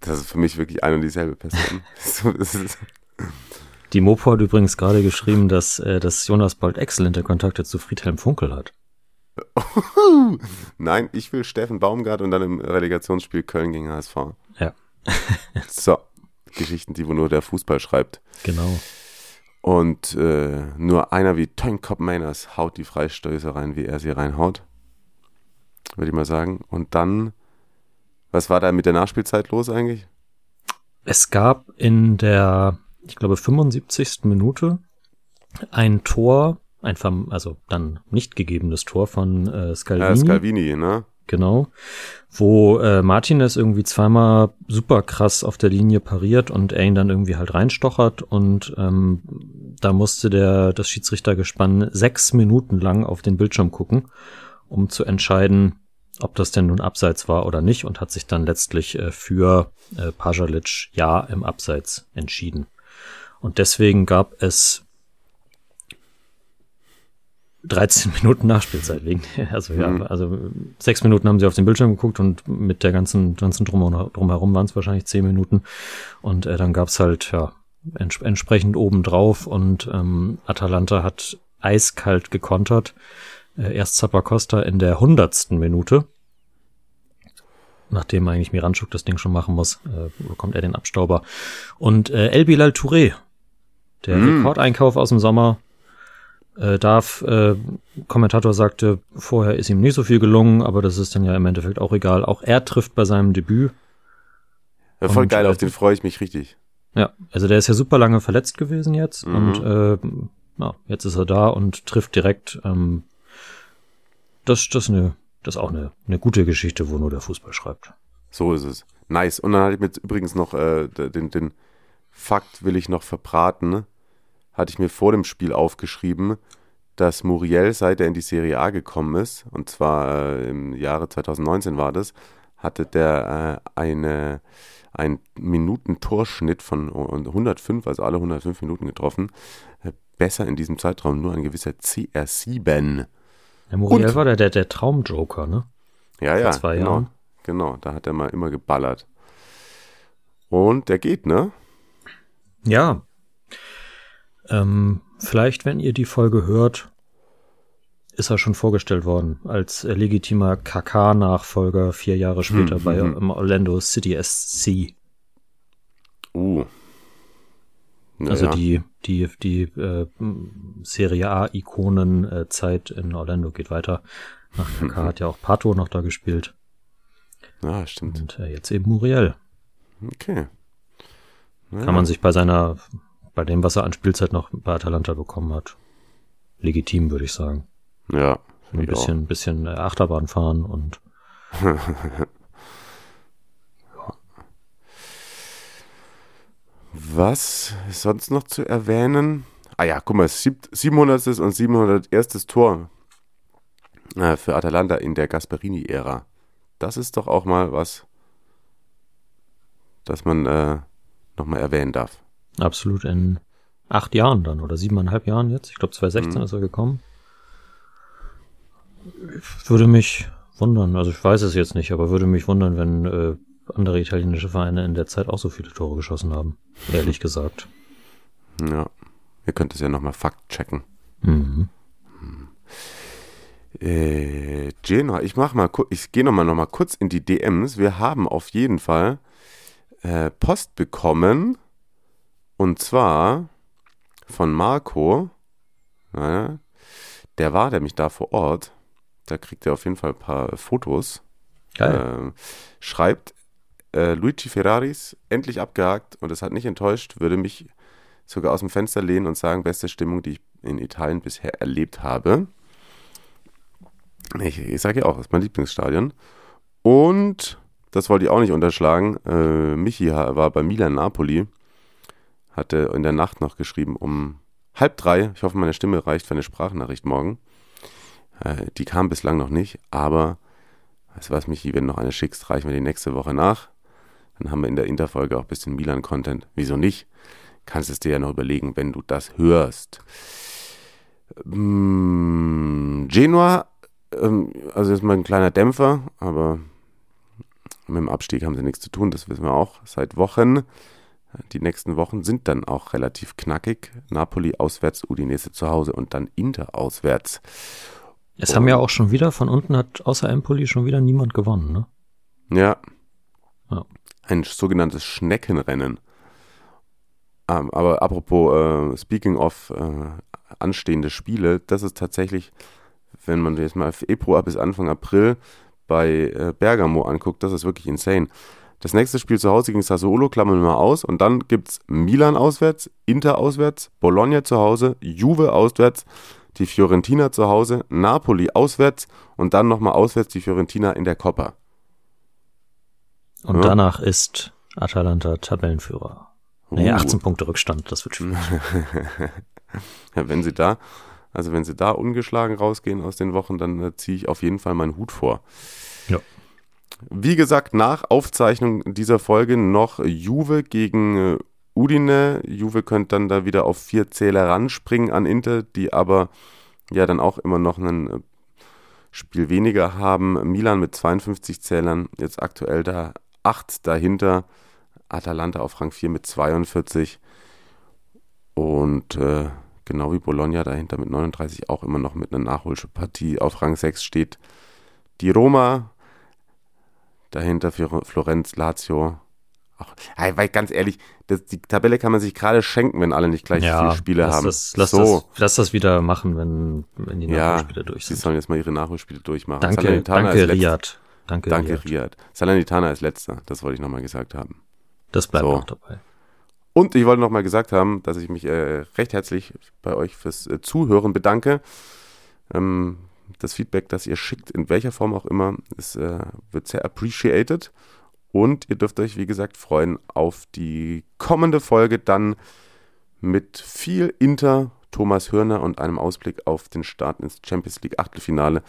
Das ist für mich wirklich ein und dieselbe Person. So, Die Mopo hat übrigens gerade geschrieben, dass, äh, dass Jonas bald exzellente Kontakte zu Friedhelm Funkel hat. Nein, ich will Steffen Baumgart und dann im Relegationsspiel Köln gegen HSV. Ja, So, Geschichten, die wo nur der Fußball schreibt. genau. Und äh, nur einer wie Tonkop Mainers haut die Freistöße rein, wie er sie reinhaut. Würde ich mal sagen. Und dann, was war da mit der Nachspielzeit los eigentlich? Es gab in der, ich glaube, 75. Minute ein Tor, ein verm also dann nicht gegebenes Tor von äh, Scalvini. Äh, Scalvini, ne? Genau. Wo äh, Martinez irgendwie zweimal super krass auf der Linie pariert und er ihn dann irgendwie halt reinstochert und ähm, da musste der das Schiedsrichtergespann sechs Minuten lang auf den Bildschirm gucken, um zu entscheiden, ob das denn nun Abseits war oder nicht und hat sich dann letztlich äh, für äh, Pajalic ja im Abseits entschieden. Und deswegen gab es 13 Minuten Nachspielzeit wegen, also ja, Mhm. also sechs Minuten haben sie auf den Bildschirm geguckt und mit der ganzen, ganzen Drum, drumherum waren es wahrscheinlich zehn Minuten und äh, dann gab's halt, ja, ents entsprechend obendrauf und ähm, Atalanta hat eiskalt gekontert. Äh, erst Zappacosta in der hundertsten Minute, nachdem eigentlich Miranchuk das Ding schon machen muss, äh, bekommt er den Abstauber. Und äh, El Bilal Touré, der Mm. Rekordeinkauf aus dem Sommer, äh, darf, äh, Kommentator sagte, vorher ist ihm nicht so viel gelungen, aber das ist dann ja im Endeffekt auch egal. Auch er trifft bei seinem Debüt. Ja, voll Und, geil, äh, auf den freue ich mich richtig. Ja, also der ist ja super lange verletzt gewesen jetzt Mhm. und äh, ja, jetzt ist er da und trifft direkt. Ähm, das, das, eine, das ist auch eine, eine gute Geschichte, wo nur der Fußball schreibt. So ist es. Nice. Und dann hatte ich mir übrigens noch äh, den, den Fakt will ich noch verbraten. Hatte ich mir vor dem Spiel aufgeschrieben, dass Muriel, seit er in die Serie A gekommen ist, und zwar äh, im Jahre 2019 war das, hatte der äh, eine einen Minuten-Torschnitt von 105, also alle 105 Minuten getroffen. Äh, besser in diesem Zeitraum nur ein gewisser CR7. Der Muriel Und- war der, der, der Traumjoker, ne? Ja, ja, zwei genau. Jahren. Genau, da hat er mal immer geballert. Und der geht, ne? Ja. Ähm, vielleicht, wenn ihr die Folge hört, ist er schon vorgestellt worden als legitimer KK-Nachfolger vier Jahre später Hm, bei hm, ähm, Orlando City SC. Uh. Ja, Also die, die, die äh, Serie A-Ikonen-Zeit in Orlando geht weiter. Nach KK hat ja auch Pato noch da gespielt. Ja, stimmt. Und äh, jetzt eben Muriel. Okay. Ja, Kann man sich bei seiner, bei dem, was er an Spielzeit noch bei Atalanta bekommen hat, legitim, würde ich sagen. Ja, Ein ich auch. bisschen, bisschen äh, Achterbahn fahren und Was ist sonst noch zu erwähnen? Ah ja, guck mal, sieb- 700. und 701. Tor äh, für Atalanta in der Gasperini-Ära. Das ist doch auch mal was, das man äh, nochmal erwähnen darf. absolut in acht Jahren dann oder siebeneinhalb Jahren jetzt. Ich glaube 2016 Mhm. ist er gekommen. Ich würde mich wundern, also ich weiß es jetzt nicht, aber würde mich wundern, wenn äh, andere italienische Vereine in der Zeit auch so viele Tore geschossen haben. Ehrlich gesagt. Ja. Ihr könnt es ja nochmal Fakt checken. Mhm. Äh, Genoa, ich mach mal, ich gehe nochmal noch mal kurz in die DMs. Wir haben auf jeden Fall äh, Post bekommen und zwar von Marco. Naja, der war nämlich da vor Ort. Da kriegt er auf jeden Fall ein paar Fotos. Geil. Äh, schreibt äh, Luigi Ferraris, endlich abgehakt und es hat nicht enttäuscht, würde mich sogar aus dem Fenster lehnen und sagen, beste Stimmung, die ich in Italien bisher erlebt habe. Ich, ich sage ja auch, das ist mein Lieblingsstadion. Und das wollte ich auch nicht unterschlagen. Äh, Michi war bei Milan Napoli, hatte in der Nacht noch geschrieben um halb drei. Ich hoffe, meine Stimme reicht für eine Sprachnachricht morgen. Äh, die kam bislang noch nicht, aber weißt du was, Michi, wenn du noch eine schickst, reichen wir die nächste Woche nach. Dann haben wir in der Interfolge auch ein bisschen Milan-Content. Wieso nicht? Kannst es dir ja noch überlegen, wenn du das hörst. Hm, Genua, ähm, also ist mal ein kleiner Dämpfer, aber mit dem Abstieg haben sie nichts zu tun, das wissen wir auch seit Wochen. Die nächsten Wochen sind dann auch relativ knackig. Napoli auswärts, Udinese zu Hause und dann Inter auswärts. Es haben ja auch schon wieder, von unten hat außer Empoli schon wieder niemand gewonnen, ne? Ja. Ja. Ein sogenanntes Schneckenrennen. Ähm, aber apropos, äh, speaking of äh, anstehende Spiele, das ist tatsächlich, wenn man jetzt mal Februar bis Anfang April bei äh, Bergamo anguckt, das ist wirklich insane. Das nächste Spiel zu Hause gegen Sassuolo klammern wir mal aus und dann gibt es Milan auswärts, Inter auswärts, Bologna zu Hause, Juve auswärts, die Fiorentina zu Hause, Napoli auswärts und dann nochmal auswärts die Fiorentina in der Coppa. Und Ja. danach ist Atalanta Tabellenführer. Nee, Uh. 18 Punkte Rückstand, das wird schwierig. Ja, wenn sie da, also wenn sie da ungeschlagen rausgehen aus den Wochen, dann äh, ziehe ich auf jeden Fall meinen Hut vor. Ja. Wie gesagt, nach Aufzeichnung dieser Folge noch Juve gegen äh, Udine. Juve könnte dann da wieder auf vier Zähler ranspringen an Inter, die aber ja dann auch immer noch ein äh, Spiel weniger haben. Milan mit 52 Zählern, jetzt aktuell da acht dahinter. Atalanta auf Rang 4 mit 42. Und äh, genau wie Bologna dahinter mit 39 auch immer noch mit einer Nachholpartie auf Rang 6 steht die Roma. Dahinter Fior- Florenz, Lazio. Ach, weil ganz ehrlich, das, die Tabelle kann man sich gerade schenken, wenn alle nicht gleich viele Spiele lass haben. Das, lass, so, das, lass das wieder machen, wenn, wenn die ja, Nachholspiele durch sie sind. sollen jetzt mal ihre Nachholspiele durchmachen. Danke, danke Riyad. Danke, Danke, Riyad. Riyad. Salernitana ist letzter, das wollte ich nochmal gesagt haben. Das bleibt So. noch dabei. Und ich wollte nochmal gesagt haben, dass ich mich äh, recht herzlich bei euch fürs äh, Zuhören bedanke. Ähm, das Feedback, das ihr schickt, in welcher Form auch immer, ist, äh, wird sehr appreciated. Und ihr dürft euch, wie gesagt, freuen auf die kommende Folge dann mit viel Inter, Thomas Hörner und einem Ausblick auf den Start ins Champions League Achtelfinale.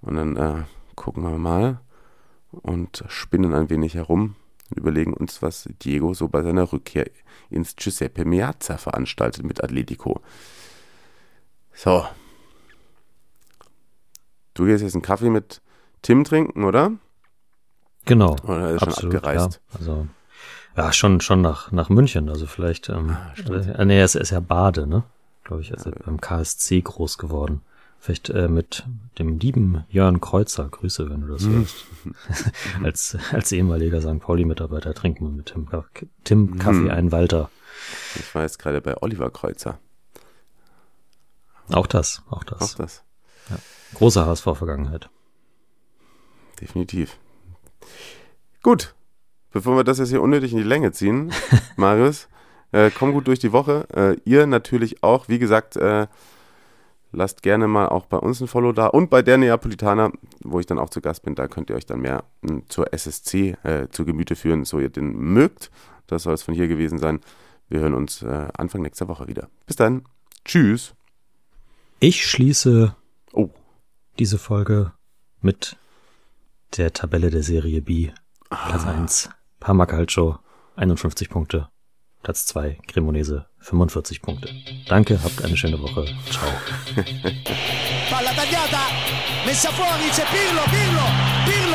Und dann äh, gucken wir mal und spinnen ein wenig herum und überlegen uns, was Diego so bei seiner Rückkehr ins Giuseppe Meazza veranstaltet mit Atletico. So. Du gehst jetzt einen Kaffee mit Tim trinken, oder? Genau. Oder ist schon absolut, abgereist? Ja. Also, ja, schon, schon nach, nach München. Also vielleicht, ähm, äh, nee, er ist, er ist ja Bade, ne? Glaube ich, also beim KSC groß geworden. Vielleicht äh, mit dem lieben Jörn Kreuzer. Grüße, wenn du das Mhm. hörst. als, als ehemaliger St. Pauli-Mitarbeiter trinken wir mit Tim, Tim Kaffee Mhm. einen Walter. Ich war jetzt gerade bei Oliver Kreuzer. Auch das, auch Auch das. das. Große HSV-Vergangenheit. Definitiv. Gut. Bevor wir das jetzt hier unnötig in die Länge ziehen, Marius, äh, komm gut durch die Woche. Äh, ihr natürlich auch. Wie gesagt, äh, lasst gerne mal auch bei uns ein Follow da. Und bei der Neapolitaner, wo ich dann auch zu Gast bin, da könnt ihr euch dann mehr mh, zur SSC äh, zu Gemüte führen, so ihr den mögt. Das soll es von hier gewesen sein. Wir hören uns äh, Anfang nächster Woche wieder. Bis dann. Tschüss. Ich schließe Oh. diese Folge mit der Tabelle der Serie B. Platz Ah. 1, Parma Calcio, 51 Punkte. Platz 2, Cremonese, 45 Punkte. Danke, habt eine schöne Woche. Ciao. Palla tagliata, messa fuori, c'è Pirlo, Pirlo, Pirlo